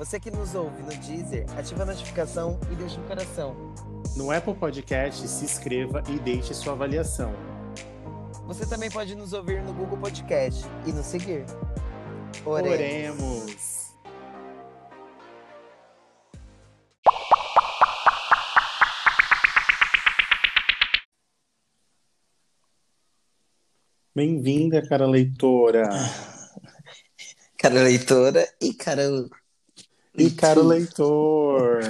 Você que nos ouve no Deezer, ativa a notificação e deixa um coração. No Apple Podcast, se inscreva e deixe sua avaliação. Você também pode nos ouvir no Google Podcast e nos seguir. Oremos. Oremos. Bem-vinda, cara leitora. Cara leitora e cara. E caro leitor.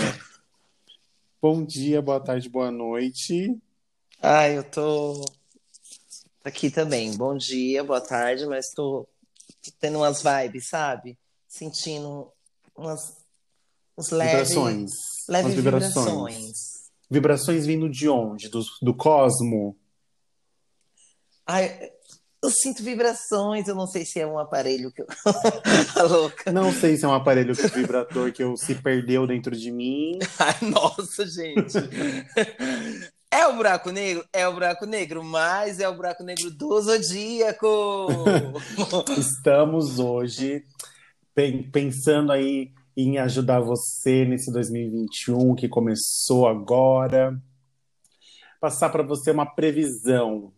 Bom dia, boa tarde, boa noite. Ah, eu tô aqui também. Bom dia, boa tarde, mas tô tendo umas vibes, sabe? Sentindo umas, uns leves, vibrações. leves umas vibrações. vibrações. Vibrações vindo de onde? Do, do cosmo? Ai, eu sinto vibrações, eu não sei se é um aparelho que eu. tá louca. Não sei se é um aparelho vibrator que eu, se perdeu dentro de mim. Ai, nossa, gente. É o buraco negro? É o buraco negro, mas é o buraco negro do Zodíaco. Estamos hoje pensando aí em ajudar você nesse 2021 que começou agora. Passar para você uma previsão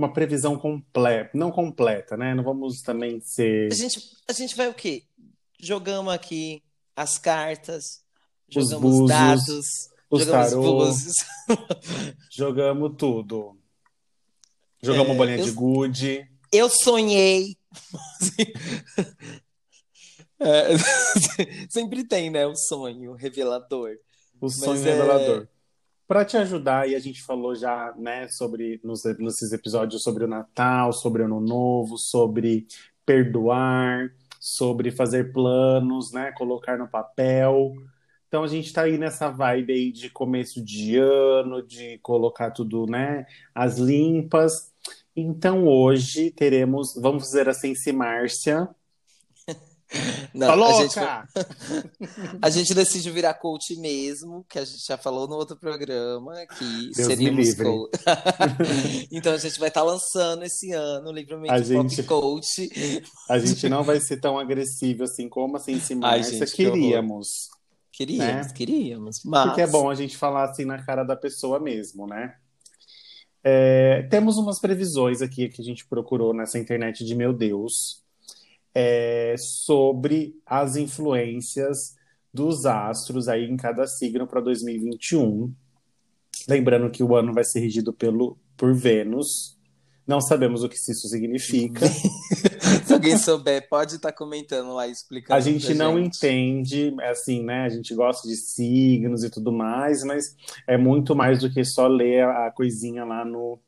uma previsão completa, não completa, né? Não vamos também ser. A gente, a gente vai o quê? Jogamos aqui as cartas, jogamos os búzios, dados, os jogamos jogamos tudo. Jogamos é, bolinha eu, de gude. Eu sonhei. é, sempre tem, né? O sonho revelador. O sonho Mas revelador. É para te ajudar, e a gente falou já, né, sobre nos, nesses episódios sobre o Natal, sobre o Ano Novo, sobre perdoar, sobre fazer planos, né, colocar no papel. Então a gente está aí nessa vibe aí de começo de ano, de colocar tudo, né, as limpas. Então hoje teremos, vamos dizer assim, se Márcia, não, a gente, a gente decidiu virar coach mesmo, que a gente já falou no outro programa, que Deus seríamos coach. então a gente vai estar tá lançando esse ano o livramento a gente, coach. A gente não vai ser tão agressivo assim como a Sensi Márcia queríamos. Queríamos, né? queríamos. Mas... Porque é bom a gente falar assim na cara da pessoa mesmo, né? É, temos umas previsões aqui que a gente procurou nessa internet de meu Deus é, sobre as influências dos astros aí em cada signo para 2021. Lembrando que o ano vai ser regido pelo, por Vênus. Não sabemos o que isso significa. Se alguém souber, pode estar tá comentando lá, explicando. A gente não gente. entende, é assim, né? A gente gosta de signos e tudo mais, mas é muito mais do que só ler a coisinha lá no.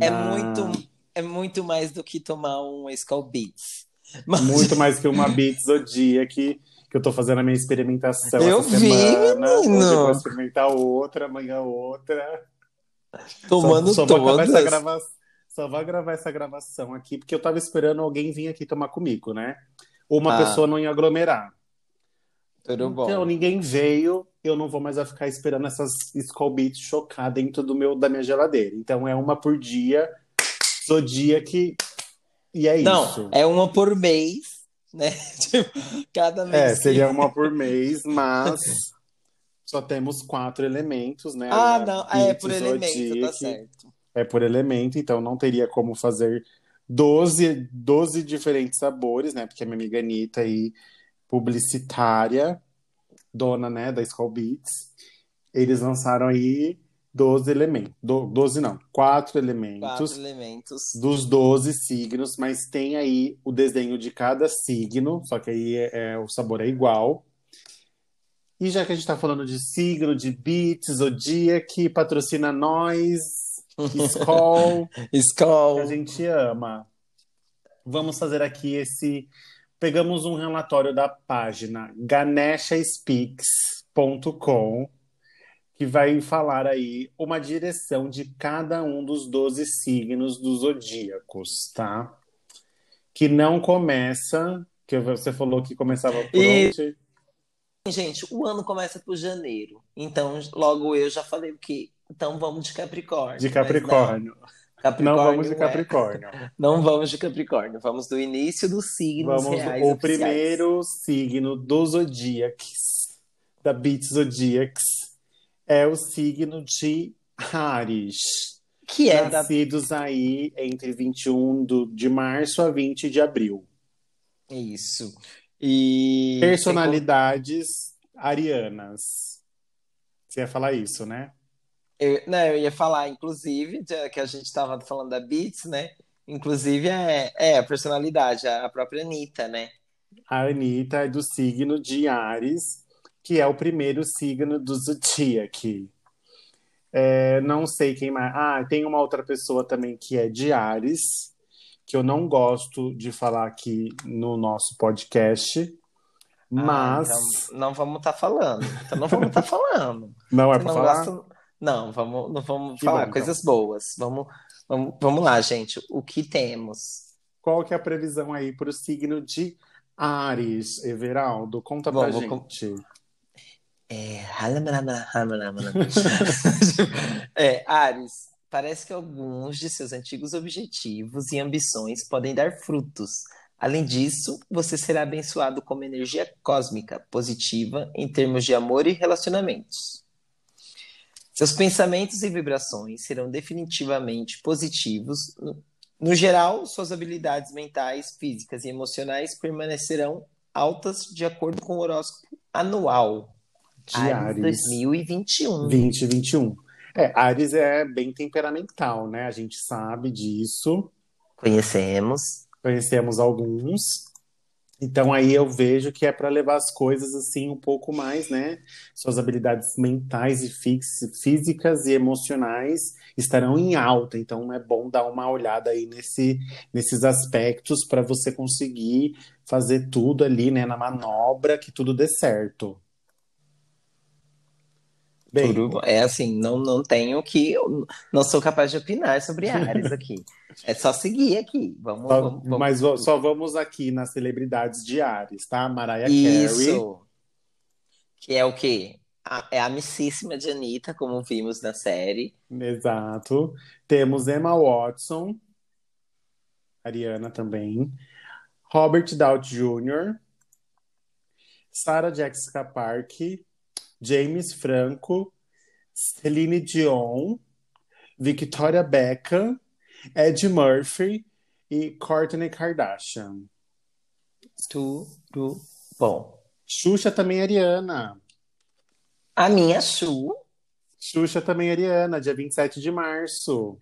É na... É muito, é muito mais do que tomar um Skull Beats. Mas... Muito mais que uma Beats o dia que, que eu tô fazendo a minha experimentação eu essa vi, semana. Menino. Hoje eu vou experimentar outra, amanhã outra. Tomando só, só todas. Vou essa grava... Só vou gravar essa gravação aqui, porque eu tava esperando alguém vir aqui tomar comigo, né? Uma ah. pessoa não ia aglomerar. Tudo bom. Então, ninguém veio, eu não vou mais ficar esperando essas Skull Beats chocar dentro do meu, da minha geladeira. Então, é uma por dia, Zodiac e é Não, isso. é uma por mês, né? Cada mês. É, seria uma por mês, mas só temos quatro elementos, né? Ah, não, é por elemento, tá certo. É por elemento, então não teria como fazer 12, 12 diferentes sabores, né? Porque a minha amiga Anitta aí, publicitária, dona, né, da Skull Beats, eles lançaram aí 12 elementos. Do, 12 não, quatro elementos. Quatro elementos. Dos 12 signos, mas tem aí o desenho de cada signo, só que aí é, é o sabor é igual. E já que a gente está falando de signo, de beats, Zodiac, patrocina nós, Skoll. Skoll. a gente ama. Vamos fazer aqui esse pegamos um relatório da página ganeshaspeaks.com que vai falar aí uma direção de cada um dos 12 signos dos zodíacos, tá? Que não começa, que você falou que começava por e... onde? Gente, o ano começa por janeiro. Então, logo eu já falei o que. Então vamos de Capricórnio. De Capricórnio. Capricórnio. Não vamos de é. Capricórnio. É. Não vamos de Capricórnio. Vamos do início dos signos vamos, reais. O oficiais. primeiro signo do Zodíacs, da Beat Zodíacs, é o signo de Ares. Que é Nascidos da... aí entre 21 do, de março a 20 de abril. Isso. E. Personalidades arianas. Você ia falar isso, né? Eu, não, eu ia falar, inclusive, que a gente estava falando da Beats, né? Inclusive, é, é a personalidade, a própria Anitta, né? A Anitta é do signo de Ares, que é o primeiro signo do Zodiac. É, não sei quem mais. Ah, tem uma outra pessoa também que é de Ares, que eu não gosto de falar aqui no nosso podcast. Mas. Ah, então não vamos estar tá falando. Então não vamos estar tá falando. Não é para falar? Gosta... Não, vamos, não vamos que falar bom, então. coisas então. boas. Vamos, vamos, vamos lá, gente. O que temos? Qual que é a previsão aí para o signo de Ares, Everaldo? Conta pra gente. Com... É... é, Ares, parece que alguns de seus antigos objetivos e ambições podem dar frutos. Além disso, você será abençoado com energia cósmica positiva em termos de amor e relacionamentos. Seus pensamentos e vibrações serão definitivamente positivos. No geral, suas habilidades mentais, físicas e emocionais permanecerão altas de acordo com o horóscopo anual de Ares, Ares 2021. 2021. É, Ares é bem temperamental, né? A gente sabe disso. Conhecemos. Conhecemos alguns. Então aí eu vejo que é para levar as coisas assim um pouco mais, né? Suas habilidades mentais e físicas e emocionais estarão em alta. Então é bom dar uma olhada aí nesse, nesses aspectos para você conseguir fazer tudo ali, né, na manobra que tudo dê certo. Bem, Tudo, é assim, não, não tenho que. Não sou capaz de opinar sobre Ares aqui. é só seguir aqui. Vamos, só, vamos, vamos, Mas só vamos aqui nas celebridades de Ares, tá? Mariah Isso. Carey. Que é o quê? A, é a amicíssima de Anitta, como vimos na série. Exato. Temos Emma Watson, Ariana também. Robert Downey Jr., Sarah Jessica Parker, James Franco, Celine Dion, Victoria Beckham, Ed Murphy e Kourtney Kardashian. Tudo bom. Xuxa também é Ariana. A minha Xu. Xuxa também é Ariana, dia 27 de março.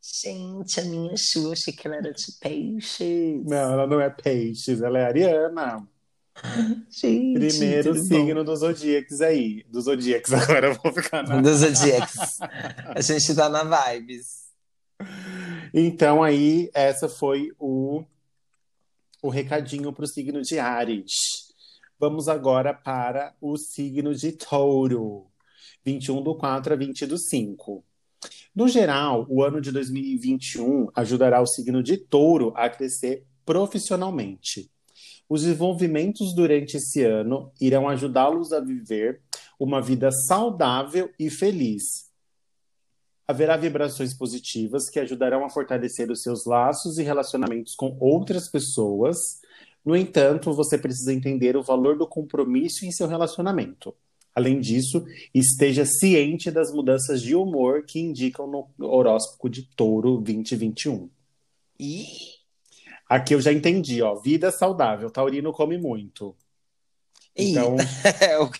Gente, a minha Xuxa, achei que ela era de peixes. Não, ela não é peixes, ela é Ariana. Gente, Primeiro signo bom. dos zodíacos aí. Dos zodíacos, agora eu vou ficar na. Dos zodíacos. A gente tá na vibes. Então, aí, essa foi o, o recadinho para o signo de Ares. Vamos agora para o signo de Touro. 21 do 4 a 20 do 5. No geral, o ano de 2021 ajudará o signo de Touro a crescer profissionalmente. Os desenvolvimentos durante esse ano irão ajudá-los a viver uma vida saudável e feliz. Haverá vibrações positivas que ajudarão a fortalecer os seus laços e relacionamentos com outras pessoas. No entanto, você precisa entender o valor do compromisso em seu relacionamento. Além disso, esteja ciente das mudanças de humor que indicam no horóscopo de Touro 2021. E Aqui eu já entendi, ó. Vida saudável. Taurino come muito. Então, é o,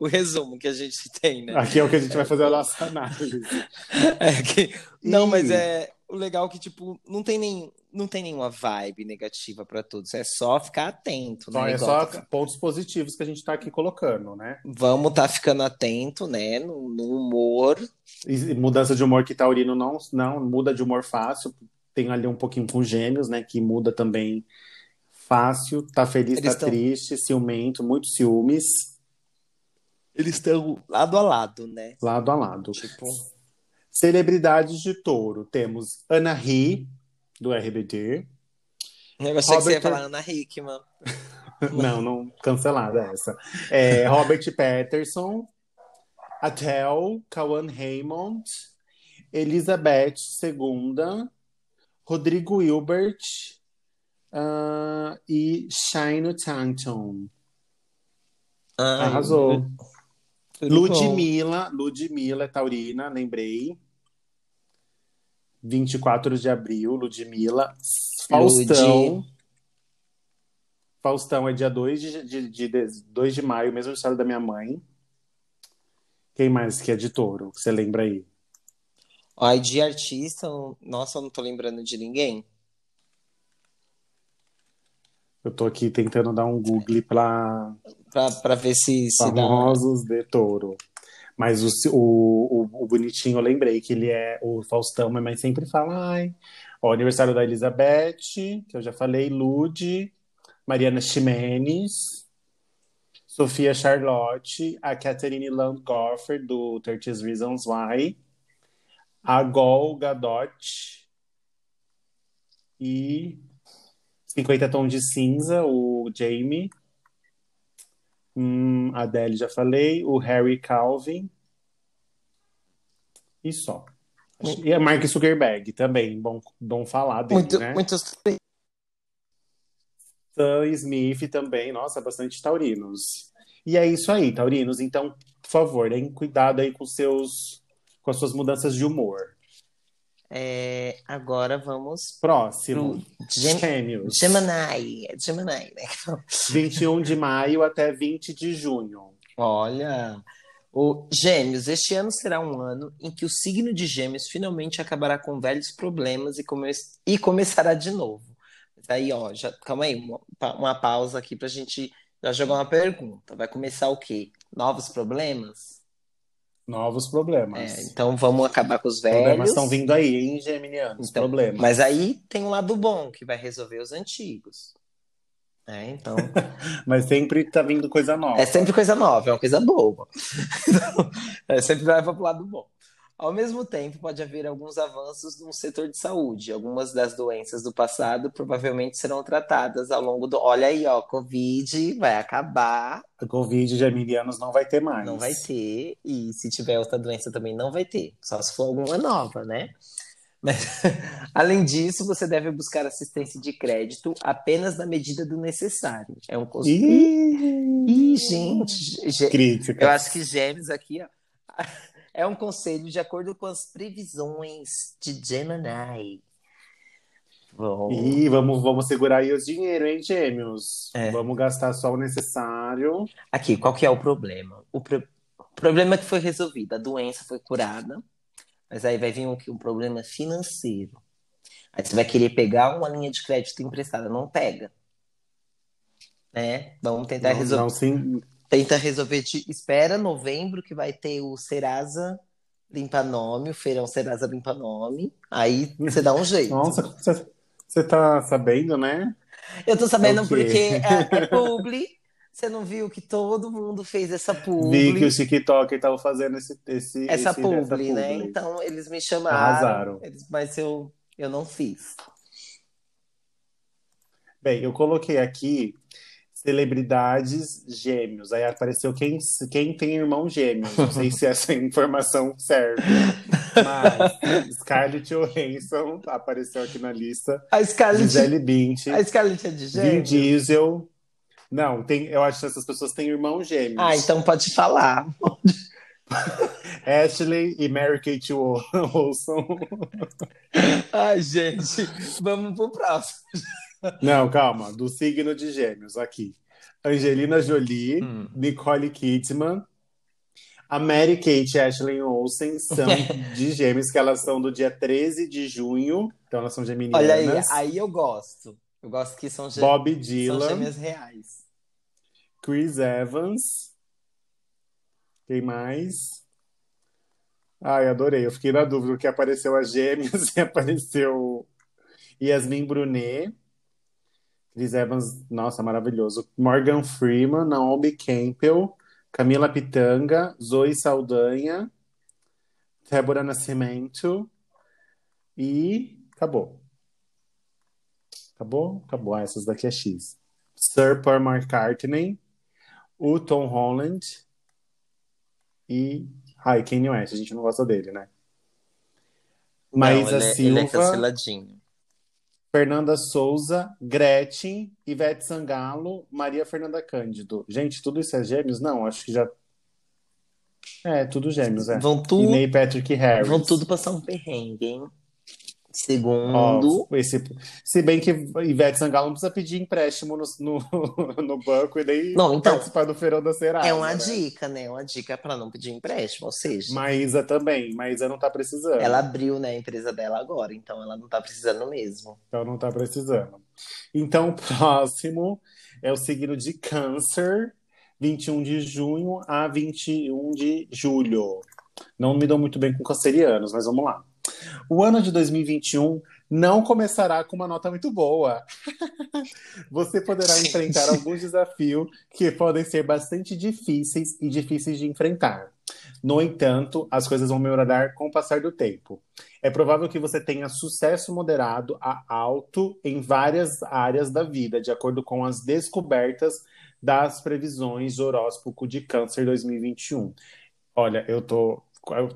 o, resumo que a gente tem, né? Aqui é o que a gente vai fazer a nossa análise. É que, não, mas é o legal que, tipo, não tem, nem, não tem nenhuma vibe negativa para todos. É só ficar atento, né? Só, é só pontos positivos que a gente está aqui colocando, né? Vamos estar tá ficando atento, né? No, no humor. E mudança de humor que Taurino não, não muda de humor fácil, tem ali um pouquinho com gêmeos, né? Que muda também Fácil, tá feliz, Eles tá tão- triste, ciumento, muitos ciúmes, Eles estão lado a lado, né? lado a lado. Tipo, Celebridades de touro. Temos Ana Ri, do RBD. eu achei que você ia Robert- falar Ana Hickman. Não, não, cancelada essa. É, Robert Patterson, Adele, Kawan Raymond, Elizabeth II, Rodrigo Hilbert ah, e Shino Tanton. Ai, Arrasou. tudo bom. Ludmilla, Ludmilla é taurina, lembrei. 24 de abril, Ludmilla. Faustão. Ludi. Faustão é dia 2 de, de, de, de, 2 de maio, mesmo estado da minha mãe. Quem mais que é de touro? Você lembra aí? Ai, de artista, nossa, eu não tô lembrando de ninguém. Eu tô aqui tentando dar um Google para Pra, pra ver se, se dá. famosos de touro. Mas o, o, o, o bonitinho, eu lembrei que ele é o Faustão, mas mãe sempre fala, ai. Ó, aniversário da Elizabeth, que eu já falei, Lude, Mariana Ximenes, Sofia Charlotte, a Catherine Landgoffer, do 30 Reasons Why, a Gol Gadot e 50 Tons de Cinza, o Jamie. Hum, a Adele já falei, o Harry Calvin e só. E a Mark Zuckerberg também, bom, bom falar dele, Muito, né? muitos. Sam Smith também, nossa, bastante taurinos. E é isso aí, taurinos. Então, por favor, deem cuidado aí com seus com as suas mudanças de humor. É, agora vamos Próximo, Gem- Gêmeos. Gemini. É Gemini, né? 21 de maio até 20 de junho. Olha, o Gêmeos, este ano será um ano em que o signo de Gêmeos finalmente acabará com velhos problemas e, come- e começará de novo. Mas aí, ó, já, calma aí, uma, uma pausa aqui pra gente já jogar uma pergunta. Vai começar o quê? Novos problemas? Novos problemas. É, então vamos acabar com os Problemas velhos. estão vindo aí, hein, Geminianos? Então, problemas. Mas aí tem um lado bom que vai resolver os antigos. É, então. Mas sempre tá vindo coisa nova. É sempre coisa nova, é uma coisa boa. Então, é, sempre vai para o lado bom. Ao mesmo tempo, pode haver alguns avanços no setor de saúde. Algumas das doenças do passado provavelmente serão tratadas ao longo do. Olha aí, ó, Covid vai acabar, A Covid Geminianos não vai ter mais. não vai ter, e se tiver outra doença também não vai ter, só se for alguma nova, né? Mas, além disso, você deve buscar assistência de crédito apenas na medida do necessário. É um cons- Ih, gente, crítica. eu acho que Gêmeos aqui, ó, é um conselho de acordo com as previsões de Gemini. Bom, Ih, vamos, vamos segurar aí os dinheiro, hein, gêmeos? É. Vamos gastar só o necessário. aqui, qual que é o problema? O pro- problema é que foi resolvido, a doença foi curada, mas aí vai vir um, um problema financeiro. Aí você vai querer pegar uma linha de crédito emprestada, não pega. Né? Vamos tentar Não, resolver. não sim. Tenta resolver. de- Espera novembro que vai ter o Serasa Limpa Nome, o feirão Serasa Limpa Nome. Aí você dá um jeito. Nossa, você, tá sabendo, né? Eu tô sabendo É porque é, é publi. Você não viu que todo mundo fez essa Vi publi, que o TikTok tava fazendo esse, esse, essa esse- publi, né? publi. Então eles me chamaram, Arrasaram. eles- mas eu, eu não fiz. Bem, eu coloquei aqui celebridades gêmeos. Aí apareceu quem, quem tem irmão gêmeos. Não sei se essa informação serve. Mas Scarlett Johansson apareceu aqui na lista. A Scarlett, Gisele Bündchen, a Scarlett é de Vin gêmeos? Diesel. Não, tem, eu acho que essas pessoas têm irmão gêmeos. Ah, então pode falar. Ashley e Mary Kate Olson. Ai, gente, vamos pro próximo. Não, calma. Do signo de gêmeos, aqui. Angelina Jolie, Hum. Nicole Kidman, a Mary Kate e Ashley Olsen são de gêmeos, que elas são do dia 13 de junho. Então elas são geminianas. Olha aí, aí eu gosto. Eu gosto que são, Bob são Dylan, gêmeas reais. Chris Evans. Quem mais? Ai, adorei. Eu fiquei na dúvida que apareceu a Gêmeos e apareceu Yasmin Brunet, Chris Evans, nossa, maravilhoso. Morgan Freeman, Naomi Campbell, Camila Pitanga, Zoe Saldanha, Débora Nascimento e acabou. Acabou? Acabou. Ah, essas daqui é X. Sir Paul McCartney, o Tom Holland e. Ai, Kanye West. A gente não gosta dele, né? Maísa Não, ele, é- Silva, ele é canceladinho. Fernanda Souza, Gretchen, Ivete Sangalo, Maria Fernanda Cândido. Gente, tudo isso é gêmeos? Não, acho que já. É, tudo gêmeos, é. Vão E tudo, Neil Patrick Harris. vão tudo passar um perrengue, hein? Segundo, esse... Se bem que Ivete Sangalo não precisa pedir empréstimo no, no, no banco e nem Não, então, participar do Feirão da Serasa, é uma né? dica, né? Uma dica para não pedir empréstimo. Ou seja, Maísa também. Maísa não tá precisando. ela abriu, né, a empresa dela agora, então ela não tá precisando mesmo. Então não tá precisando. Então, o próximo é o signo de Câncer, 21 de junho a 21 de julho. Não me dou muito bem com cancerianos, mas vamos lá. O ano de 2021 não começará com uma nota muito boa. Você poderá enfrentar alguns desafios que podem ser bastante difíceis e difíceis de enfrentar. No entanto, as coisas vão melhorar com o passar do tempo. É provável que você tenha sucesso moderado a alto em várias áreas da vida, de acordo com as descobertas das previsões do horóscopo de Câncer 2021. Olha, eu tô.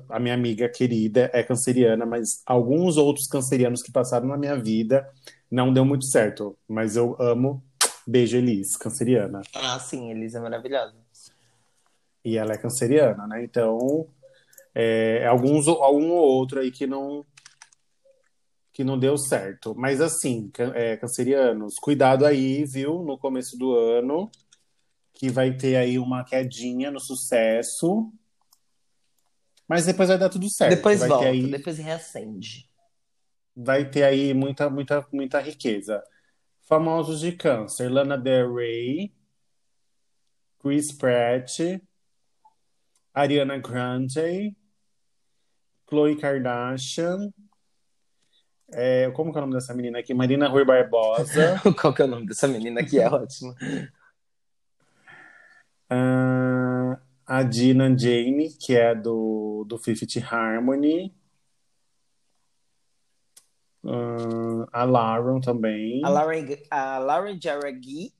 A minha amiga querida é canceriana, mas alguns outros cancerianos que passaram na minha vida não deu muito certo. Mas eu amo. Beijo, Elis, canceriana. Ah, sim, Elisa é maravilhosa. E ela é canceriana, né? Então, é, alguns, algum ou outro aí que não que não deu certo. Mas assim, can- é, cancerianos, cuidado aí, viu? No começo do ano, que vai ter aí uma quedinha no sucesso. Mas depois vai dar tudo certo. Depois vai volta, aí, depois reacende. vai ter aí muita, muita, muita riqueza. Famosos de câncer: Lana Del Rey, Chris Pratt, Ariana Grande, Khloe Kardashian. é, como que é o nome dessa menina aqui? Marina Rui Barbosa. Qual que é o nome dessa menina aqui? É ótimo. ah, a Dina Jane, que é do, do Fifth Harmony. ah, a Lauren também. A Lauren, a Lauren Jaragui,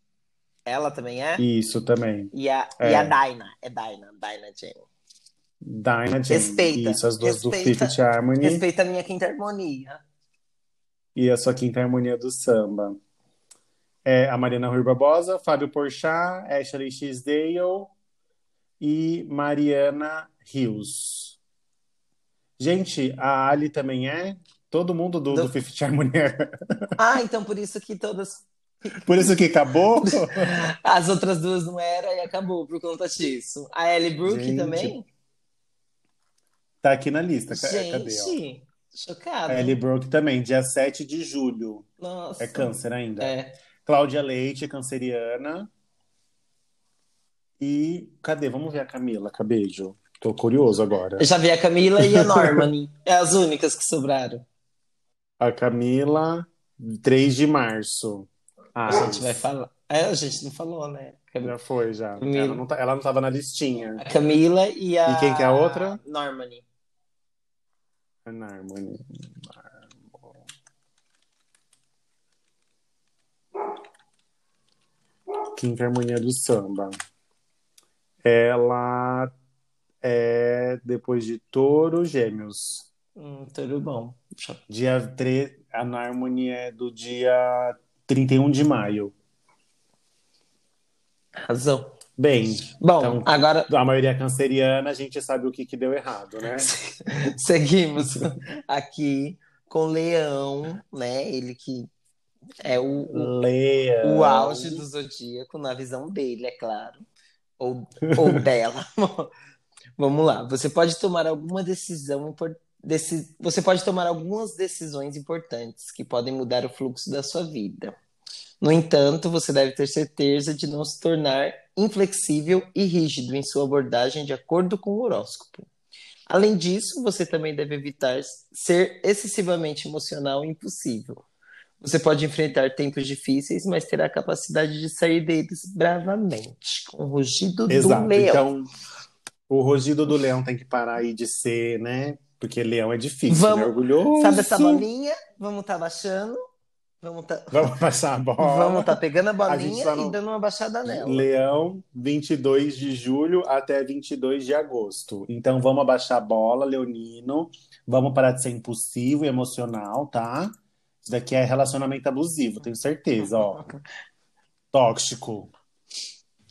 ela também é. Isso também. E a, É. e a Dinah, é Dinah, Dinah Jane. Dinah Jane. Respeita, Isso, as duas do respeita, Fifth Harmony. Respeita a minha quinta harmonia. e a sua quinta harmonia do samba. É a Marina Rui Barbosa, Fábio Porchat, Ashley Tisdale e Mariana Rios. Gente, a Ali também é? Todo mundo do, Do- do Fifth Harmonia. Ah, então por isso que todas. Por isso que acabou? As outras duas não era e acabou por conta disso. A Ellie Brooke Gente, também? Tá aqui na lista. Ca- Cadê? Gente, chocada. A Ellie Brooke também, dia 7 de julho. Nossa. É câncer ainda. É. Cláudia Leite, canceriana. E cadê? Vamos ver a Camila, Cabejo. Tô curioso agora. Eu já vi a Camila e a Normani. É as únicas que sobraram. A Camila, 3 de março. Ah, A gente vai falar. É, a gente não falou, né? Já foi, já. Camila. Ela não, tá, ela não tava na listinha. A Camila e a. E quem que é a outra? Normani. Harmony. Quinta harmonia do samba. Ela é depois de touro, gêmeos. Hum, tudo bom. Dia 3, a Harmony é do dia 31 de maio. Razão. Bem, Bom, Então- agora a maioria é canceriana, a gente sabe o que, que deu errado, né? seguimos aqui com Leão, né? Ele que é o, o, Leão. o auge do zodíaco, na visão dele, é claro. Ou, ou dela. Vamos lá. Você pode tomar alguma decisão importante. Você pode tomar algumas decisões importantes que podem mudar o fluxo da sua vida. No entanto, você deve ter certeza de não se tornar inflexível e rígido em sua abordagem de acordo com o horóscopo. Além disso, você também deve evitar ser excessivamente emocional e impulsivo. Você pode enfrentar tempos difíceis, mas terá a capacidade de sair deles bravamente, com o rugido Exato. do leão. Então, o rugido do leão tem que parar aí de ser, né? Porque leão é difícil, Vamos- né? Orgulhoso. Sabe essa bolinha? Vamos tá baixando, vamos tá, Vamos baixar a bola. vamos tá pegando a A gente bolinha só não- e dando uma baixada nela. Leão, 22 de julho até 22 de agosto. Então vamos abaixar a bola, Leonino. Vamos parar de ser impulsivo e emocional, tá? Isso daqui é relacionamento abusivo, tenho certeza, ó. Tóxico.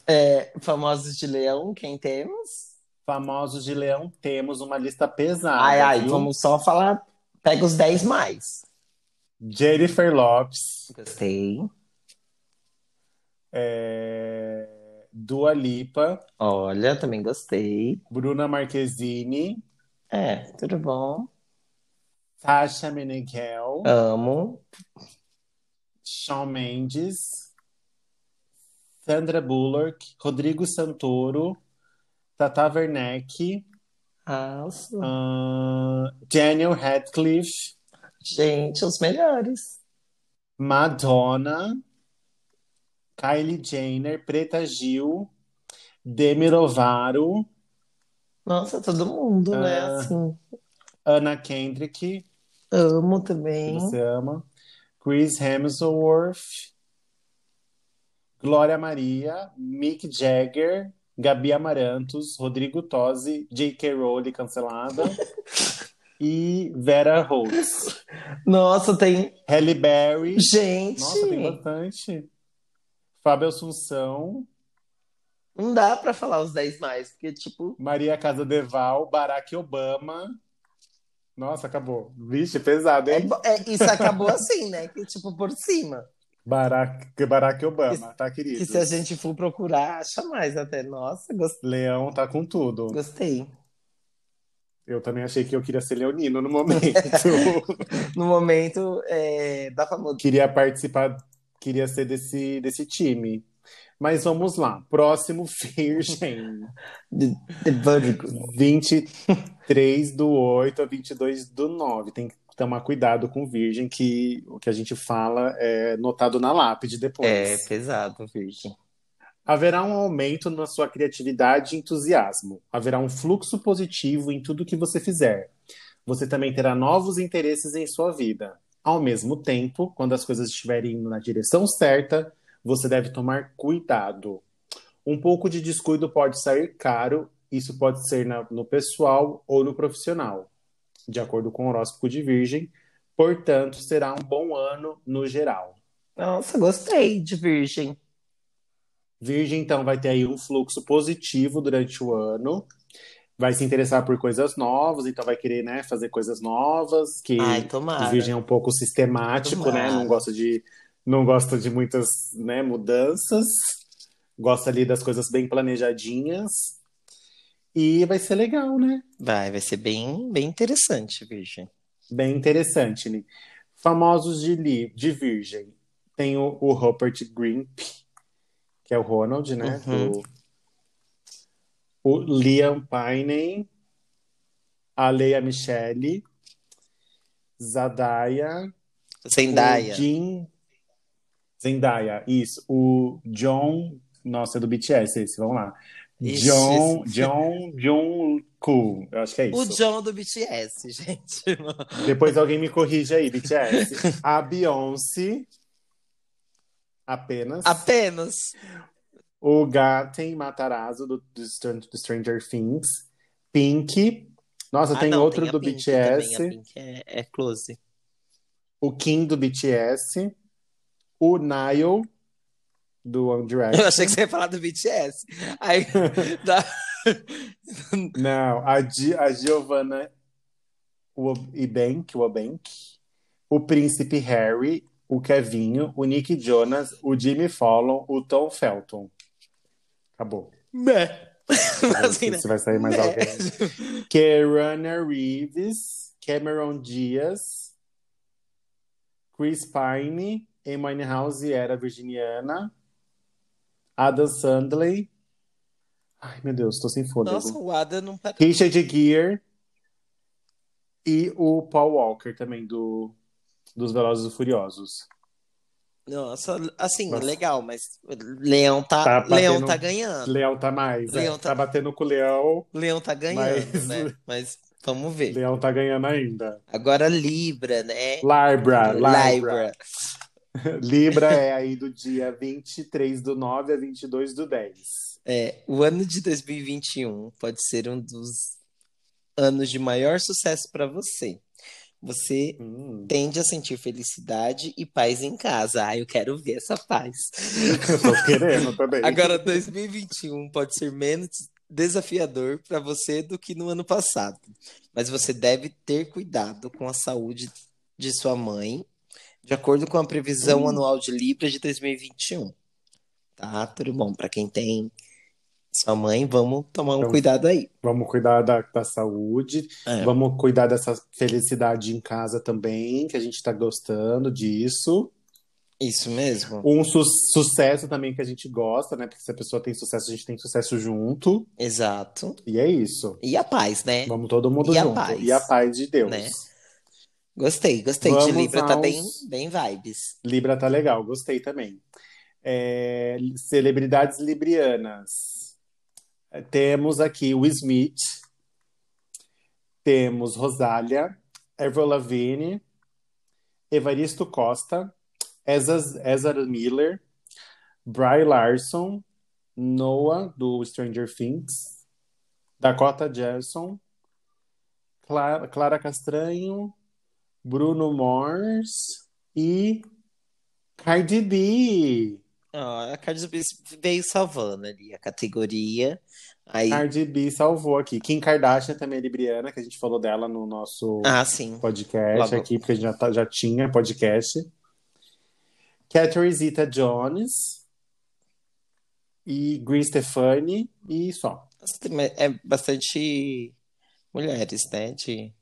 É, famosos de leão, quem temos? Famosos de leão, temos uma lista pesada. ai, ai, viu? vamos só falar. Pega os 10 mais. Jennifer Lopes, Gostei. é, Dua Lipa, Olha, também gostei. Bruna Marquezine, É, tudo bom. Tasha Meneghel, Amo. Shawn Mendes, Sandra Bullock, Rodrigo Santoro, Tata Werneck, ahn, Daniel Radcliffe, Gente, os melhores. Madonna, Kylie Jenner, Preta Gil, Demi Lovato, Nossa, todo mundo, né? Ah. Assim. Anna Kendrick, Amo também. você ama, Chris Hemsworth, Glória Maria, Mick Jagger, Gabi Amarantos, Rodrigo Tosi, J.K. Rowling cancelada e Vera Holtz. Nossa, tem. Halle Berry, Gente, nossa, tem bastante. Fábio Assunção, não dá pra falar os 10 mais, porque, tipo, Maria Casa Deval, Barack Obama. Nossa, acabou. Vixe, pesado, é hein? bo- é- isso acabou assim, né? Que, tipo, por cima. Barack, Barack Obama, tá, querido? Que se a gente for procurar, acha mais até. Nossa, gos- Leão tá com tudo. gostei. Eu também achei que eu queria ser leonino no momento. No momento, é, da famosa. queria participar, queria ser desse, desse time. Mas vamos lá. Próximo Virgem. The Virgo. 23 do 8 a 22 do 9. Tem que tomar cuidado com Virgem, que o que a gente fala é notado na lápide depois. É pesado, Virgem. Haverá um aumento na sua criatividade e entusiasmo. Haverá um fluxo positivo em tudo que você fizer. Você também terá novos interesses em sua vida. Ao mesmo tempo, quando as coisas estiverem indo na direção certa, você deve tomar cuidado. Um pouco de descuido pode sair caro, isso pode ser na- no pessoal ou no profissional, de acordo com o horóscopo de Virgem. Portanto, será um bom ano no geral. Nossa, gostei de Virgem. Virgem, então, vai ter aí um fluxo positivo durante o ano. Vai se interessar por coisas novas, então vai querer, né, fazer coisas novas, que Ai, tomara. Virgem é um pouco sistemático, né? Tomara. Não gosta de, não gosta de muitas, né, mudanças. Gosta ali das coisas bem planejadinhas. E vai ser legal, né? Vai, vai ser bem, bem interessante, Virgem. Bem interessante, né? Famosos de, li- de Virgem. Tem o, o Rupert Grimp, que é o Ronald, né? Uhum. do- O Liam Payne, a Leia Michele, Zendaya, Zendaya. o Jim... Zendaya, isso. O John... Nossa, é do BTS esse, vamos lá. Ixi, John, John, John Cool, eu acho que é isso. O John do BTS, gente. Depois alguém me corrige aí, BTS. A Beyoncé. Apenas. Apenas. O Gaten Matarazzo do, do do Stranger Things. Pink. Nossa, Ah, tem não, outro tem do Pink BTS. também, a Pink é, é close. O Kim do BTS. O Niall do One Direction. Eu achei que você ia falar do BTS. Aí, da... Não, a, Gi- a Giovanna Ibank, o Abank. O Príncipe Harry. O Kevinho. O Nick Jonas. O Jimmy Fallon. O Tom Felton. Acabou. Não Assim, né? se vai sair mais Né. alguém. Keanu Reeves, Cameron Diaz, Chris Pine, Amy House era virginiana, Adam Sandler. Ai, meu Deus, tô sem fôlego. Nossa, o Ada não parece. Richard Gere e o Paul Walker também, do, dos Velozes e Furiosos. Nossa, assim, Nossa. legal, mas Leão tá, Tá Leão batendo- tá ganhando. Leão tá mais. é. Leão tá... tá- batendo com o Leão. Leão tá ganhando, Mas- né? Mas vamos ver. Leão tá ganhando ainda. Agora Libra, né? Libra, Libra. Libra. Libra é aí do dia 23 do 9 a 22 do 10. É, o ano de 2021 pode ser um dos anos de maior sucesso para você. Você Hum, tende a sentir felicidade e paz em casa. Ah, eu quero ver essa paz. eu tô querendo também. Agora, 2021 pode ser menos desafiador para você do que no ano passado, mas você deve ter cuidado com a saúde de sua mãe, de acordo com a previsão Hum. anual de Libra de 2021. Tá? Tudo bom? Para quem tem sua mãe, vamos tomar um Então, cuidado aí. Vamos cuidar da, da saúde, É. vamos cuidar dessa felicidade em casa também, que a gente tá gostando disso. Isso mesmo. Um su- sucesso também que a gente gosta, né? Porque se a pessoa tem sucesso, a gente tem sucesso junto. Exato. E é isso. E a paz, né? Vamos todo mundo E a junto. paz. E a paz de Deus. Né? Gostei, gostei de Vamos Libra, tá aos- bem, bem vibes. Libra tá legal, gostei também. É, celebridades librianas. É, Temos aqui Will Smith, temos Rosália, Avril Lavigne, Evaristo Costa, Ezra, Miller, Bry Larson, Noah, do Stranger Things, Dakota Johnson, Clara, Clara Castanho, Bruno Mars e Cardi B. Ó, a Cardi B veio salvando ali a categoria. Aí, Cardi B salvou aqui. Kim Kardashian também é libriana, que a gente falou dela no nosso ah, sim. podcast Logo. aqui, porque a gente já, tá- já tinha podcast. Catherine Zeta Jones e Gwen Stefani e só. É bastante mulheres, né? De,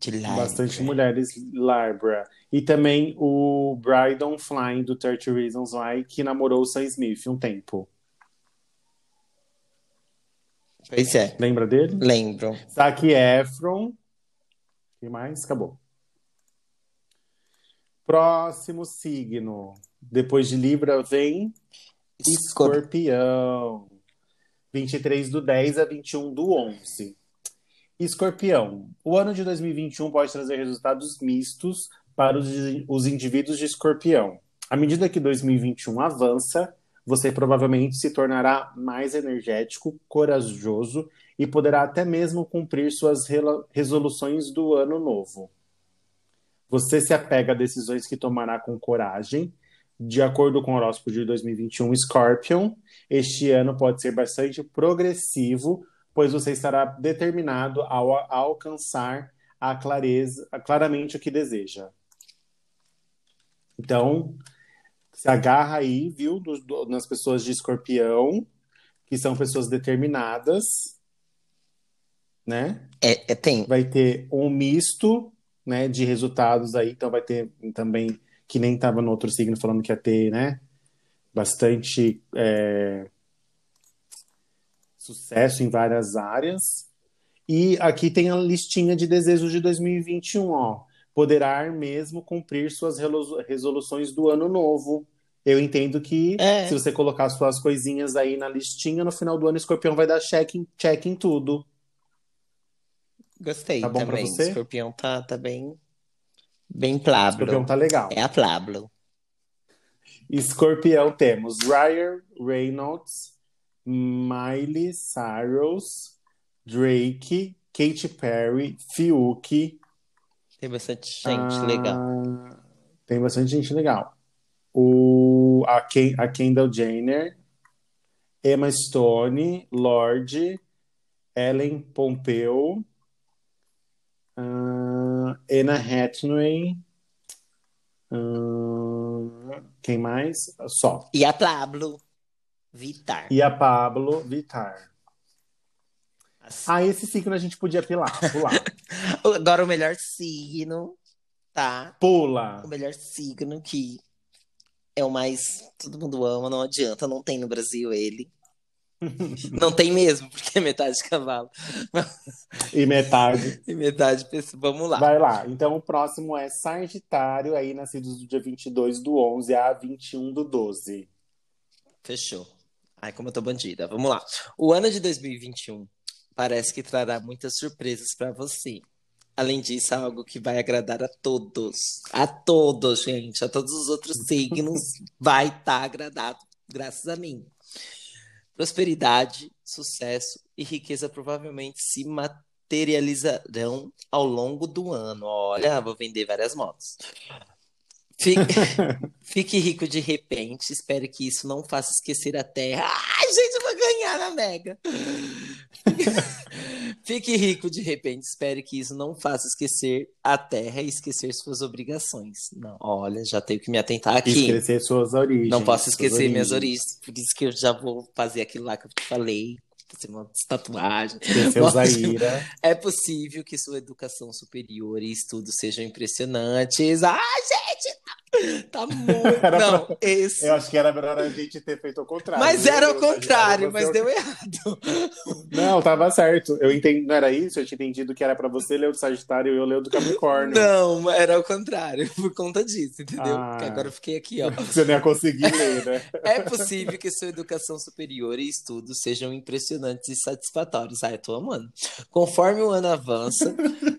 de Libra. Bastante mulheres Libra. E também o Brydon Flynn do 30 Reasons Why, que namorou o Sam Smith um tempo. Pois é, Lembra dele? lembro. Zac Efron. Quem mais? Acabou. Próximo signo. Depois de Libra vem Escor- Escorpião. 23 do 10 a 21 do 11. Escorpião. O ano de 2021 pode trazer resultados mistos para os, os indivíduos de Escorpião. À medida que 2021 avança, você provavelmente se tornará mais energético, corajoso e poderá até mesmo cumprir suas resoluções do ano novo. Você se apega a decisões que tomará com coragem. De acordo com o horóscopo de 2021 Scorpion, este ano pode ser bastante progressivo, pois você estará determinado ao, a alcançar a clareza, a- claramente o que deseja. Então, se agarra aí, viu, do- do- nas pessoas de escorpião, que são pessoas determinadas, né? É, é, tem. Vai ter um misto, né, de resultados aí, então vai ter também, que nem estava no outro signo falando que ia ter, né, bastante é, sucesso em várias áreas. E aqui tem a listinha de desejos de 2021, ó. Poderá mesmo cumprir suas resoluções do ano novo. Eu entendo que É. se você colocar suas coisinhas aí na listinha, no final do ano o escorpião vai dar check em, check em tudo. Gostei Tá bom pra também. você? Escorpião tá, tá bem, bem O escorpião tá legal. É a Pablo. Escorpião temos Ryan Reynolds, Miley Cyrus, Drake, Katy Perry, Fiuk. Tem bastante gente ah, legal. Tem bastante gente legal. O, a, Ken- a Kendall Jenner, Emma Stone, Lorde, Ellen Pompeo, ah, Anna Hathaway. ah, quem mais? Só. E a Pablo Vittar. E a Pablo Vittar. Assim. Ah, esse signo a gente podia pular. pular. Agora o melhor signo, tá? Pula. O melhor signo que é o mais todo mundo ama, não adianta, não tem no Brasil ele. Não tem mesmo, porque é metade cavalo. E metade. E metade. Vamos lá. Vai lá. Então o próximo é Sagitário, aí nascidos do dia 22 do 11 a 21 do 12. Fechou. Ai, como eu tô bandida. Vamos lá. O ano de 2021 parece que trará muitas surpresas para você. Além disso, é algo que vai agradar a todos. A todos, gente. A todos os outros signos vai estar tá agradado, graças a mim. Prosperidade, sucesso e riqueza provavelmente se materializarão ao longo do ano. Olha, vou vender várias motos. Fique, fique, rico de repente. Espero que isso não faça esquecer a Terra. Ai, gente, eu vou ganhar na Mega. Fique rico de repente. Espero que isso não faça esquecer a Terra e esquecer suas obrigações. Não, olha, já tenho que me atentar aqui. Esquecer suas origens. Não posso esquecer origens. minhas origens. Por isso que eu já vou fazer aquilo lá que eu te falei fazer uma tatuagem. É possível que sua educação superior e estudos sejam impressionantes. Ai, Tá muito. Era não, pra... esse. Eu acho que era melhor a gente ter feito o contrário. Mas era o contrário, mas deu errado. Não, tava certo. Eu entendi, não era isso? Eu tinha entendido que era para você ler o do Sagitário e eu ler o do Capricórnio. Não, era o contrário, por conta disso, entendeu? Ah, Porque agora eu fiquei aqui, ó. Você não ia conseguir ler, né? É possível que sua educação superior e estudos sejam impressionantes e satisfatórios. Ah, eu tô amando. Conforme o ano avança,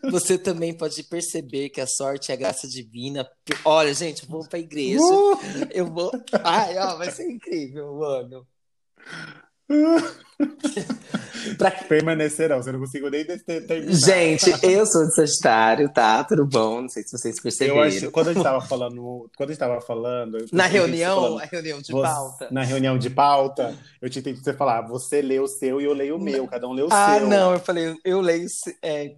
você também pode perceber que a sorte e a graça divina. Olha, gente vou pra igreja. Uh! Eu vou. Ai, ó, vai ser incrível, mano. pra... Permanecerão, você não conseguiu nem terminar. Gente, eu sou de Sagitário, tá? Tudo bom? Não sei se vocês perceberam. Eu acho, quando a gente tava falando, quando a gente tava falando. Na reunião, falando, a reunião de você, pauta. Na reunião de pauta, eu te entendi você falar, você lê o seu e eu leio o meu, cada um lê o ah, seu. Ah, não, eu falei, eu leio. É,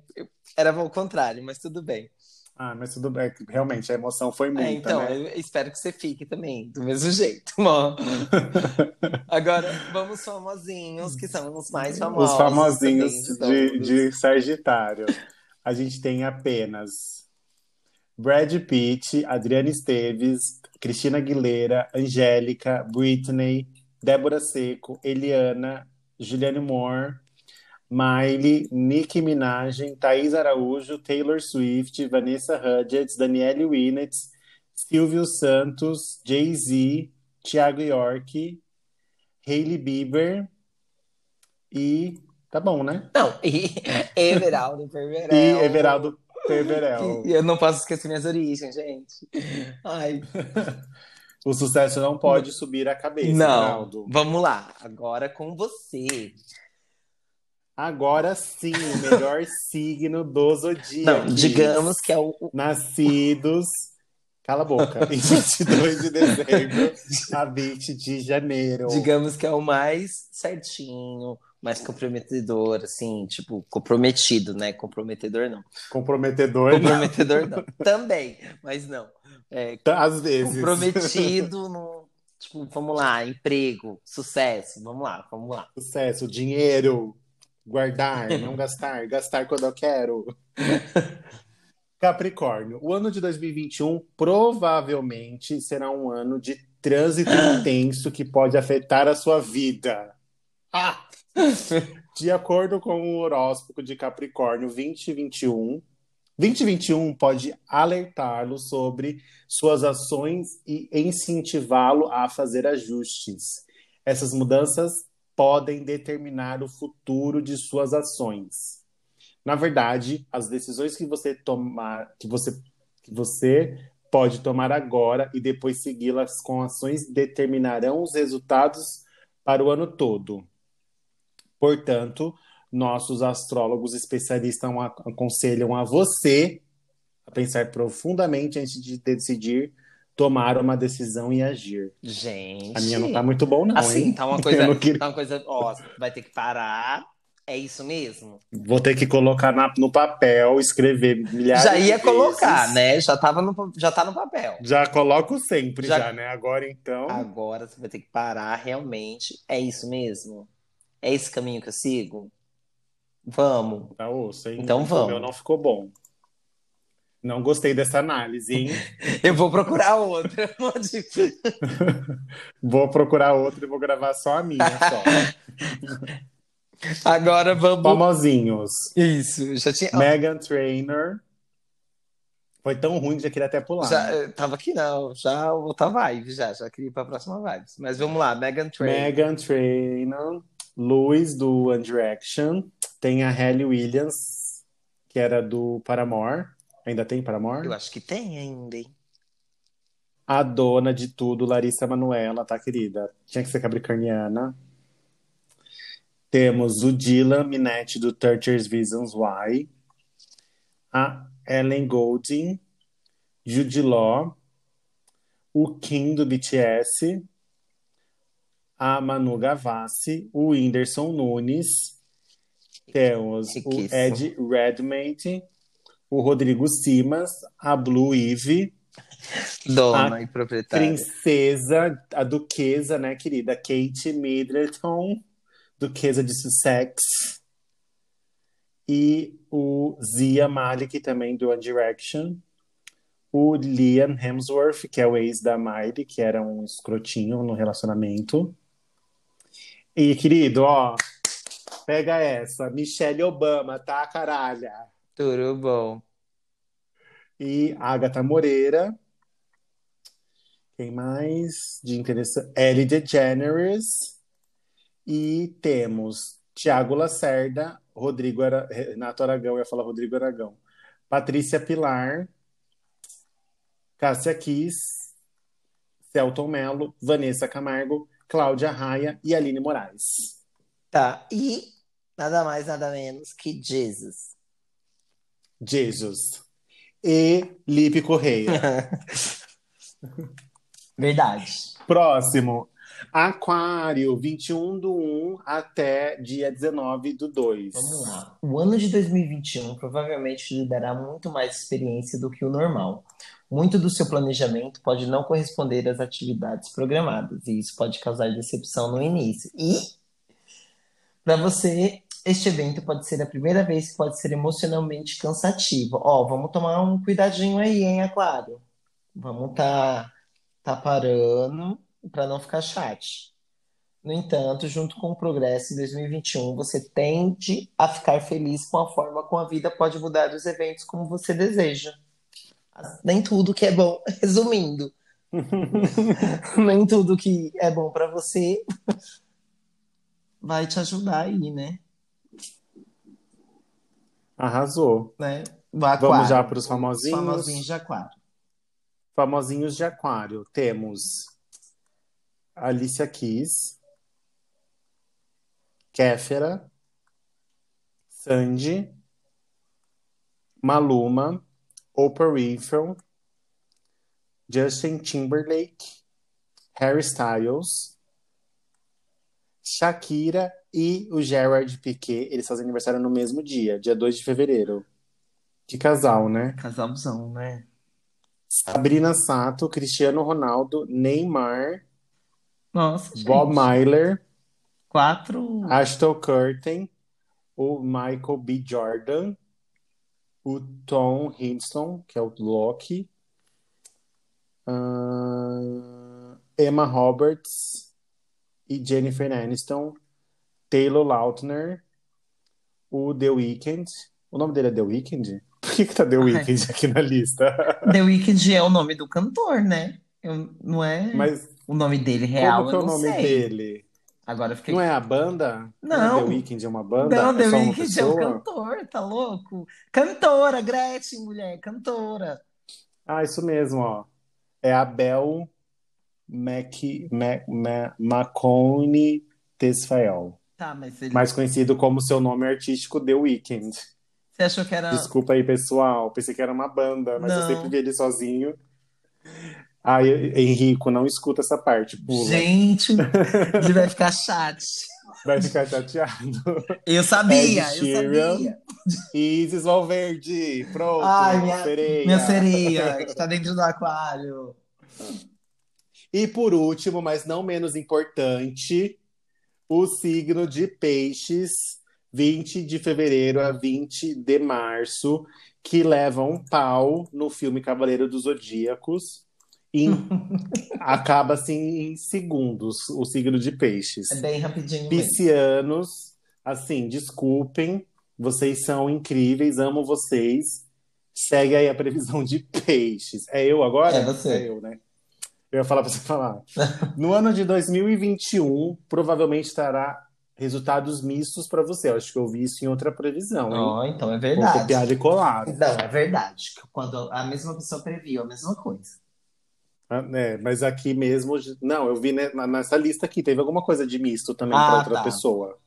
era o contrário, mas tudo bem. Ah, mas tudo bem, realmente a emoção foi é, muita, é, então, né? eu espero que você fique também, do mesmo jeito, mano. Agora, vamos famosinhos, que são os mais famosos. Os famosinhos de, de Sagitário. A gente tem apenas Brad Pitt, Adriana Esteves, Cristina Aguilera, Angélica, Britney, Débora Seco, Eliana, Juliane Moore, Miley, Nicki Minaj, Thaís Araújo, Taylor Swift, Vanessa Hudgens, Danielle Winnet, Silvio Santos, Jay-Z, Thiago York, Hailey Bieber e... Tá bom, né? Não, e Everaldo Perverel. E Everaldo Perverel. E eu não posso esquecer minhas origens, gente. Ai... O sucesso não pode subir a cabeça, Não, Everaldo. vamos lá. Agora com você. Agora sim, o melhor signo do zodíaco. Não, digamos que é o. Nascidos. Cala a boca. Em 22 de dezembro a 20 de janeiro. Digamos que é o mais certinho, mais comprometedor, assim, tipo, comprometido, né? Comprometedor não. Comprometedor, Comprometedor não. não. Também, mas não. É, Às vezes. Comprometido no. Tipo, vamos lá, emprego, sucesso, vamos lá, vamos lá. Sucesso, dinheiro, Guardar, não gastar, gastar quando eu quero. Capricórnio, o ano de 2021 provavelmente será um ano de trânsito intenso que pode afetar a sua vida. Ah! De acordo com o horóscopo de Capricórnio 2021, 2021 pode alertá-lo sobre suas ações e incentivá-lo a fazer ajustes. Essas mudanças podem determinar o futuro de suas ações. Na verdade, as decisões que você tomar, que você, que você pode tomar agora e depois segui-las com ações determinarão os resultados para o ano todo. Portanto, nossos astrólogos especialistas aconselham a você a pensar profundamente antes de decidir tomar uma decisão e agir. Gente. A minha não tá muito bom, não. Assim, hein? tá uma coisa. Queria... Tá uma coisa. Ó, vai ter que parar. É isso mesmo? Vou ter que colocar na, no papel, escrever milhares Já ia de colocar, né? Já, tava no, já tá no papel. Já coloco sempre, já, já, né? Agora então. Agora você vai ter que parar realmente. É isso mesmo? É esse caminho que eu sigo? Vamos. Tá osso, hein? Então vamos. O meu não ficou bom. Não gostei dessa análise, hein? Eu vou procurar outra. vou procurar outra e vou gravar só a minha, só. Agora vamos. Famosinhos. Isso, já tinha. Megan Trainor. Foi tão ruim que já queria até pular. Já, né? tava aqui não, já outra vibe, já, já queria ir pra próxima vibe. Mas vamos lá, Megan Trainor. Megan Trainor, Louis do One Direction, tem a Halle Williams, que era do Paramore. Ainda tem Paramore? Eu acho que tem ainda, hein? A dona de tudo, Larissa Manoela, tá, querida? Tinha que ser capricorniana. Temos o Dylan Minetti do 30 Reasons Why. A Ellen Goulding. Jude Law. O Kim do BTS. A Manu Gavassi. O Whindersson Nunes. Temos o. Ed Redmayne. O Rodrigo Simas. A Blue Ivy. Dona A e proprietária. Princesa, a duquesa, né, querida? Kate Middleton, duquesa de Sussex. E o Zia Malik, também do One Direction. O Liam Hemsworth, que é o ex da Miley, que era um escrotinho no relacionamento. E, querido, ó, pega essa. Michelle Obama, tá, caralha? Tudo bom. E Agatha Moreira. Quem mais de interessante? Ellie DeGeneres. E temos Tiago Lacerda, Rodrigo Ara... Renato Aragão, eu ia falar Rodrigo Aragão. Patrícia Pilar, Cássia Kiss, Celton Mello, Vanessa Camargo, Cláudia Raia e Aline Moraes. Tá, e nada mais, nada menos que Jesus. Jesus. E Lipe Correia. Verdade. Próximo. Aquário, 21 do 1 até dia 19 do 2. Vamos lá. O ano de 2021 provavelmente lhe dará muito mais experiência do que o normal. Muito do seu planejamento pode não corresponder às atividades programadas, e isso pode causar decepção no início. E, para você, este evento pode ser a primeira vez que pode ser emocionalmente cansativo. Ó, vamos tomar um cuidadinho aí, hein, Aquário? Vamos tá, tá parando para não ficar chato. No entanto, junto com o progresso em 2021, você tende a ficar feliz com a forma como a vida pode mudar os eventos como você deseja. Nem tudo que é bom, resumindo, nem tudo que é bom para você vai te ajudar aí, né? Arrasou. né? Vamos já para os os famosinhos. famosinhos de aquário. Famosinhos de Aquário. Temos Alicia Keys, Kéfera, Sandy, Maluma, Oprah Winfrey, Justin Timberlake, Harry Styles, Shakira e o Gerard Piquet. Eles fazem aniversário no mesmo dia, dia 2 de fevereiro. Que casal, né? Casalzão, né? Sabrina Sato, Cristiano Ronaldo, Neymar, Nossa, gente. Bob Myler, Quatro. Ashton Kutcher, o Michael B. Jordan, o Tom Hiddleston, que é o Loki, ah, Emma Roberts e Jennifer Aniston, Taylor Lautner, o The Weeknd. O nome dele é The Weeknd? Por que que tá The Weeknd aqui na lista? The Weeknd é o nome do cantor, né? Eu- não é Mas o nome dele real, como que é o nome sei. dele? Agora fiquei. Não é a banda? Não. The Weeknd é uma banda? Não, É The uma Weeknd é pessoa? cantor, tá louco? Cantora, Gretchen, mulher, cantora. Ah, isso mesmo, ó. É a Bel Mac, Ma, Ma, Macone Tesfael, Tá, mas ele. mais conhecido como seu nome artístico The Weeknd. Você achou que era. Desculpa aí, pessoal. Pensei que era uma banda, mas eu Não. sempre vi ele sozinho. Ai, Henrico, não escuta essa parte, pula. Gente, ele vai ficar chato. Vai ficar chateado. Eu sabia, Ed eu sabia. Isis Valverde, pronto, Ai, minha sereia. Minha sereia, que tá dentro do aquário. E por último, mas não menos importante, o signo de Peixes, 20 de fevereiro a 20 de março, que leva um pau no filme Cavaleiro dos Zodíacos. E acaba assim em segundos o signo de peixes. É bem rapidinho. Piscianos, assim, desculpem, vocês são incríveis, amo vocês. Segue aí a previsão de peixes. É eu agora? É você. É eu, né? Eu ia falar pra você falar. No ano de 2021, provavelmente estará resultados mistos para você. Eu acho que eu vi isso em outra previsão? Ó, então é Vou verdade. copiar e colar. Não, é verdade. Quando a mesma pessoa previu a mesma coisa. Ah, né? Mas aqui mesmo, não, eu vi né, nessa lista aqui, teve alguma coisa de misto também Ah, para outra tá. pessoa.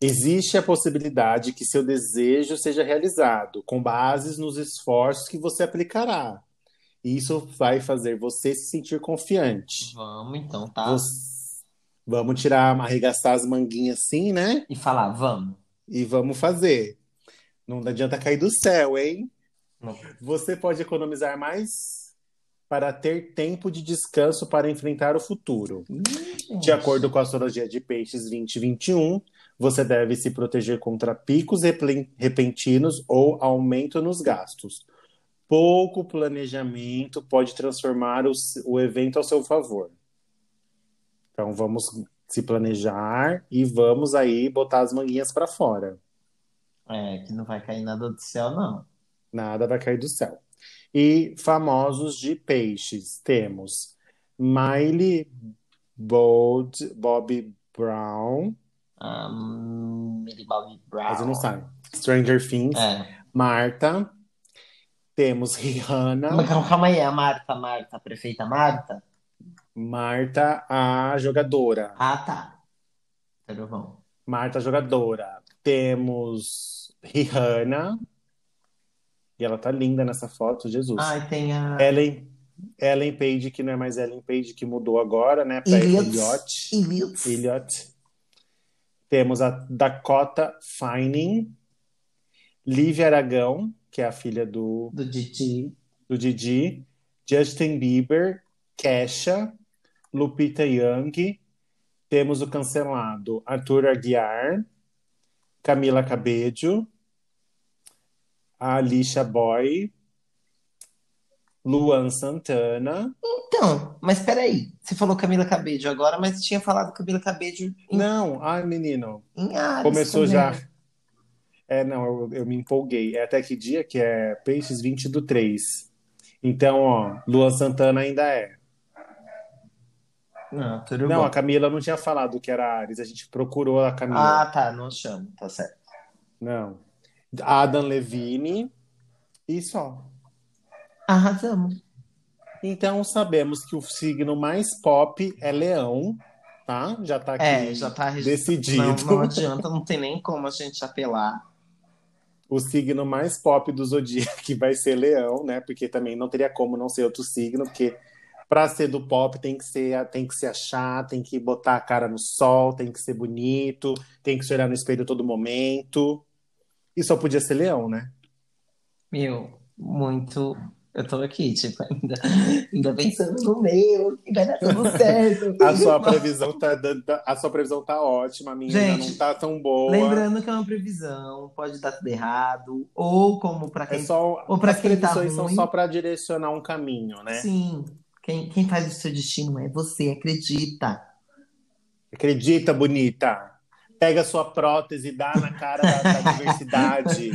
Existe a possibilidade que seu desejo seja realizado com bases nos esforços que você aplicará. Isso vai fazer você se sentir confiante. Vamos então, tá? Você- Vamos tirar, arregaçar as manguinhas assim, né? E falar, vamos. E vamos fazer. Não adianta cair do céu, hein? Não. Você pode economizar mais para ter tempo de descanso para enfrentar o futuro. De acordo com a astrologia de Peixes 2021, você deve se proteger contra picos repentinos ou aumento nos gastos. Pouco planejamento pode transformar o, o evento ao seu favor. Então vamos se planejar e vamos aí botar as manguinhas para fora. É, que não vai cair nada do céu, não. Nada vai cair do céu. E famosos de peixes temos Miley Bold, Bobby Brown, Ah, Millie Bobby Brown. quase não sai. Stranger Things, É. Marta. Temos Rihanna, Mas calma, aí, a Marta, Marta, a prefeita Marta? Marta a jogadora. Ah, tá. Tudo bom. Marta a jogadora. Temos Rihanna. E ela tá linda nessa foto, Jesus. Ai, tem a Ellen, Ellen Page, que não é mais Ellen Page, que mudou agora, né? Pra Elliot. Elliot. Elliot. Temos a Dakota Fanning, Lívia Aragão, que é a filha do, Do Didi. do Didi, Justin Bieber, Kesha, Lupita Young, temos o cancelado Arthur Aguiar, Camila Cabello, a Alicia Boy, Luan Santana. Então, mas peraí. Você falou Camila Cabello agora, mas tinha falado Camila Cabello em, Não, ai menino, em Ares começou também. já. É, não, eu, eu me empolguei. É até que dia que é Peixes 20 do 3. Então, ó, Luan Santana ainda é. Não, tudo Não, bom. a Camila não tinha falado que era Ares. A gente procurou a Camila. Ah, tá, não chamo, tá certo. Não. Adam Levine e só. Arrasamos. Então sabemos que o signo mais pop é Leão, tá? Já tá aqui É, já tá decidido. Não, não adianta, não tem nem como a gente apelar. O signo mais pop do zodíaco que vai ser Leão, né? Porque também não teria como não ser outro signo, porque para ser do pop tem que ser, tem que se achar, tem que botar a cara no sol, tem que ser bonito, tem que se olhar no espelho todo momento. E só podia ser Leão, né? Meu, muito. Eu tô aqui, tipo, ainda, ainda pensando no meu, que vai dar tudo certo. A sua previsão tá dando, a sua previsão tá ótima, a minha Gente, não tá tão boa. Lembrando que é uma previsão, pode dar tudo errado, ou como pra É quem. só, ou pra as quem tá previsões são só para direcionar um caminho, né? Sim, quem, quem faz o seu destino é você, acredita. Acredita, bonita. Pega sua prótese e dá na cara da, da diversidade.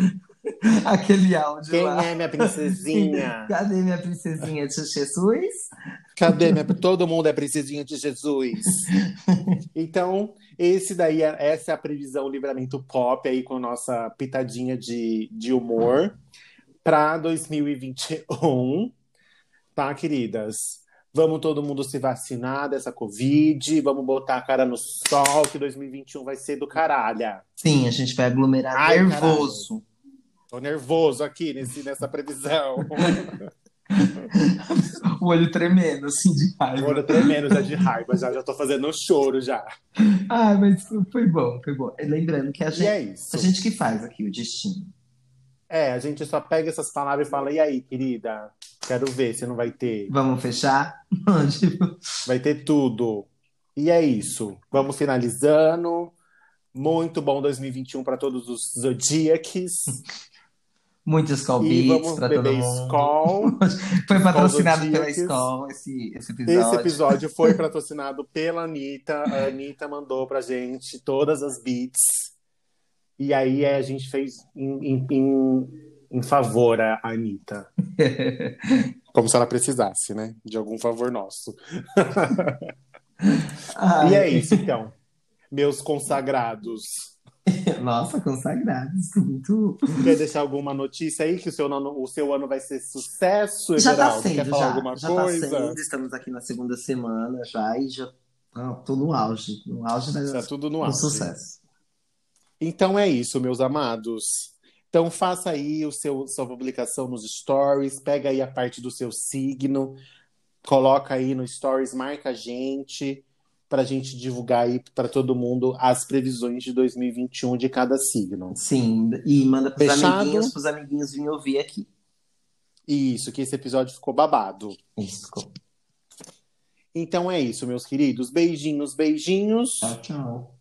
Aquele áudio Quem lá. é minha princesinha? Cadê minha princesinha de Jesus? Cadê minha? Todo mundo é princesinha de Jesus. Então, esse daí, é- essa é a previsão Livramento Pop aí com nossa pitadinha de, de humor para 2021, tá, queridas? Vamos todo mundo se vacinar dessa Covid, vamos botar a cara no sol, que 2021 vai ser do caralho. Sim, a gente vai aglomerar Ai, nervoso. Tô nervoso aqui nesse, nessa previsão. O olho tremendo, assim, de raiva. Olha, tremendo já de raiva, já, já tô fazendo um choro já. Ah, mas foi bom, foi bom. Lembrando que a gente, é isso. a gente que faz aqui o destino. É, a gente só pega essas palavras e fala, e aí, querida? Quero ver se não vai ter. Vamos fechar? Vai ter tudo. E é isso. Vamos finalizando. Muito bom 2021 para todos os zodíacos. Muitos call E beats pra todo mundo. Foi patrocinado pela escola esse, esse episódio. Esse episódio foi patrocinado pela Anitta. A Anitta mandou pra gente todas as beats. E aí a gente fez em, em, em, em favor a Anitta. Como se ela precisasse, né? De algum favor nosso. E é isso, então. Meus consagrados. Nossa, consagrados. Muito. Quer deixar alguma notícia aí que o seu ano, o seu ano vai ser sucesso, Já tá Everaldo? sendo, Quer falar já. alguma já coisa? tá sendo. Estamos aqui na segunda semana já e já. Ah, tô no auge. No auge da, Tá tudo no do auge. sucesso. Então é isso, meus amados. Então faça aí o seu sua publicação nos stories, pega aí a parte do seu signo, coloca aí no stories, marca a gente para a gente divulgar aí para todo mundo as previsões de 2021 de cada signo. Sim, e manda pros Fechado? amiguinhos, pros amiguinhos virem ouvir aqui. Isso, que esse episódio ficou babado. Isso, ficou. Então é isso, meus queridos. Beijinhos, beijinhos. Tchau, tchau.